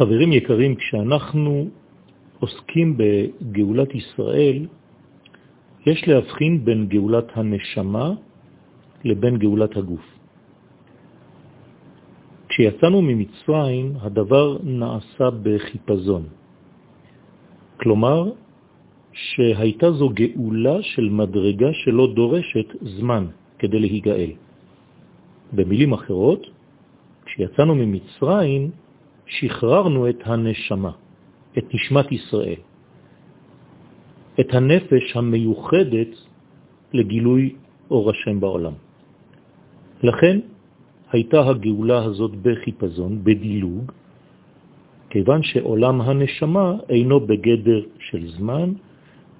חברים יקרים, כשאנחנו עוסקים בגאולת ישראל, יש להבחין בין גאולת הנשמה לבין גאולת הגוף. כשיצאנו ממצרים, הדבר נעשה בחיפזון. כלומר, שהייתה זו גאולה של מדרגה שלא דורשת זמן כדי להיגאל. במילים אחרות, כשיצאנו ממצרים, שחררנו את הנשמה, את נשמת ישראל, את הנפש המיוחדת לגילוי אור השם בעולם. לכן הייתה הגאולה הזאת בחיפזון, בדילוג, כיוון שעולם הנשמה אינו בגדר של זמן,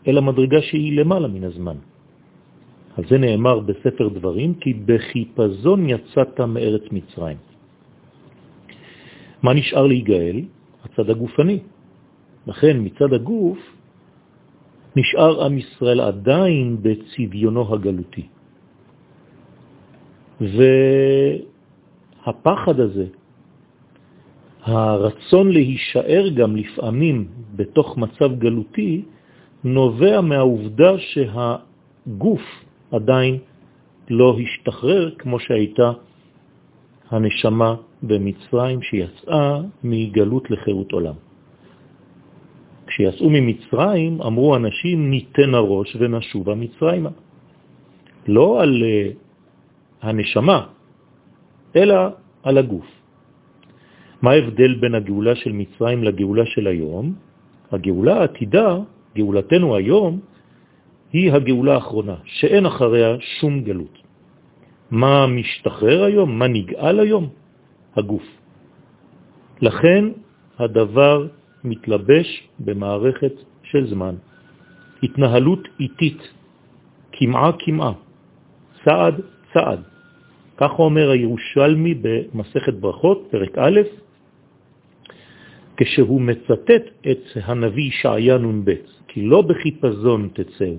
אלא מדרגה שהיא למעלה מן הזמן. על זה נאמר בספר דברים, כי בחיפזון יצאת מארץ מצרים. מה נשאר להיגאל? הצד הגופני. לכן מצד הגוף נשאר עם ישראל עדיין בצביונו הגלותי. והפחד הזה, הרצון להישאר גם לפעמים בתוך מצב גלותי, נובע מהעובדה שהגוף עדיין לא השתחרר כמו שהייתה הנשמה במצרים שיצאה מגלות לחירות עולם. כשיצאו ממצרים אמרו אנשים ניתן הראש ונשובה מצרימה. לא על uh, הנשמה, אלא על הגוף. מה ההבדל בין הגאולה של מצרים לגאולה של היום? הגאולה העתידה, גאולתנו היום, היא הגאולה האחרונה, שאין אחריה שום גלות. מה משתחרר היום? מה נגאל היום? הגוף. לכן הדבר מתלבש במערכת של זמן. התנהלות איטית, כמעה כמעה, צעד צעד. כך אומר הירושלמי במסכת ברכות, פרק א', כשהוא מצטט את הנביא ישעיה נ"ב, כי לא בחיפזון תצאו,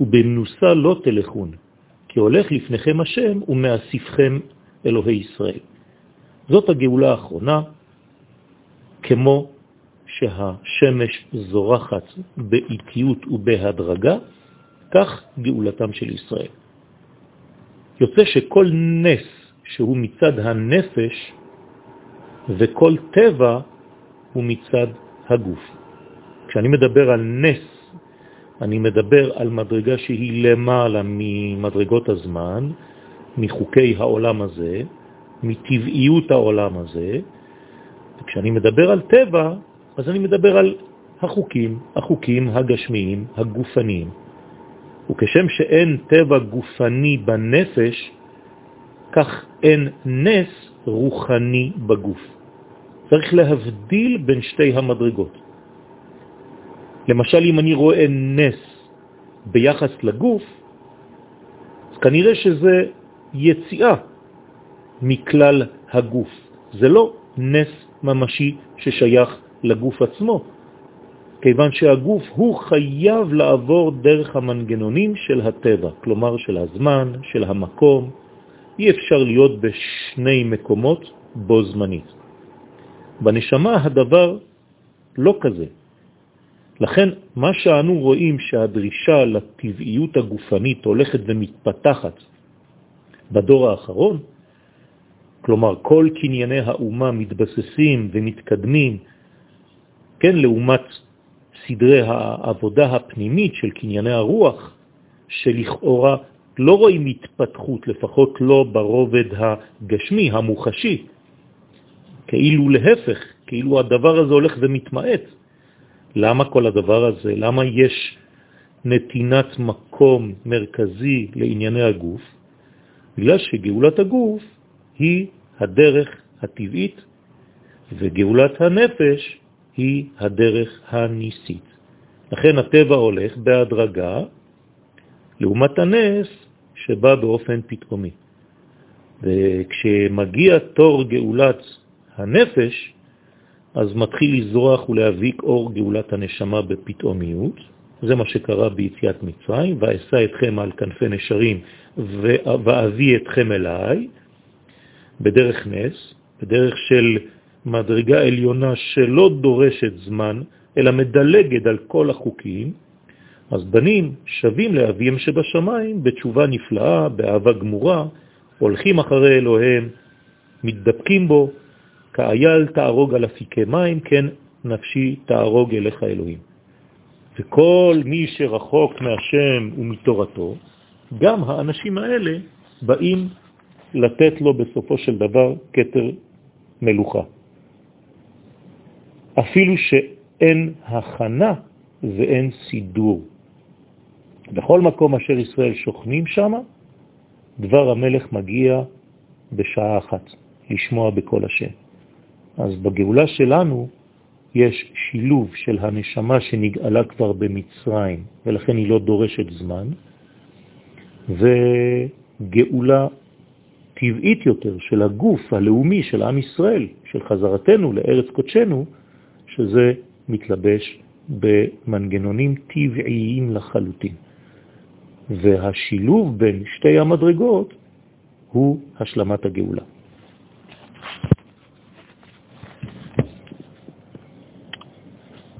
ובמנוסה לא תלכון, כי הולך לפניכם השם ומאסיפכם אלוהי ישראל. זאת הגאולה האחרונה, כמו שהשמש זורחת באיטיות ובהדרגה, כך גאולתם של ישראל. יוצא שכל נס שהוא מצד הנפש וכל טבע הוא מצד הגוף. כשאני מדבר על נס, אני מדבר על מדרגה שהיא למעלה ממדרגות הזמן, מחוקי העולם הזה, מטבעיות העולם הזה. וכשאני מדבר על טבע, אז אני מדבר על החוקים, החוקים הגשמיים, הגופניים. וכשם שאין טבע גופני בנפש, כך אין נס רוחני בגוף. צריך להבדיל בין שתי המדרגות. למשל, אם אני רואה נס ביחס לגוף, אז כנראה שזה יציאה מכלל הגוף. זה לא נס ממשי ששייך לגוף עצמו, כיוון שהגוף הוא חייב לעבור דרך המנגנונים של הטבע, כלומר של הזמן, של המקום. אי אפשר להיות בשני מקומות בו זמנית. בנשמה הדבר לא כזה. לכן מה שאנו רואים שהדרישה לטבעיות הגופנית הולכת ומתפתחת בדור האחרון, כלומר כל קנייני האומה מתבססים ומתקדמים, כן, לעומת סדרי העבודה הפנימית של קנייני הרוח, שלכאורה לא רואים התפתחות, לפחות לא ברובד הגשמי, המוחשי, כאילו להפך, כאילו הדבר הזה הולך ומתמעט. למה כל הדבר הזה? למה יש נתינת מקום מרכזי לענייני הגוף? בגלל שגאולת הגוף היא הדרך הטבעית, וגאולת הנפש היא הדרך הניסית. לכן הטבע הולך בהדרגה, לעומת הנס שבא באופן פתאומי. וכשמגיע תור גאולת הנפש, אז מתחיל לזרוח ולהביק אור גאולת הנשמה בפתאומיות. זה מה שקרה ביציאת מצרים, ואשא אתכם על כנפי נשרים ואביא אתכם אליי, בדרך נס, בדרך של מדרגה עליונה שלא דורשת זמן, אלא מדלגת על כל החוקים, אז בנים שווים לאביהם שבשמיים בתשובה נפלאה, באהבה גמורה, הולכים אחרי אלוהים, מתדפקים בו, כאייל תערוג על אפיקי מים, כן נפשי תערוג אליך אלוהים. וכל מי שרחוק מהשם ומתורתו, גם האנשים האלה באים לתת לו בסופו של דבר כתר מלוכה. אפילו שאין הכנה ואין סידור. בכל מקום אשר ישראל שוכנים שם, דבר המלך מגיע בשעה אחת, לשמוע בכל השם. אז בגאולה שלנו יש שילוב של הנשמה שנגאלה כבר במצרים, ולכן היא לא דורשת זמן, וגאולה טבעית יותר של הגוף הלאומי של עם ישראל, של חזרתנו לארץ קודשנו, שזה מתלבש במנגנונים טבעיים לחלוטין. והשילוב בין שתי המדרגות הוא השלמת הגאולה.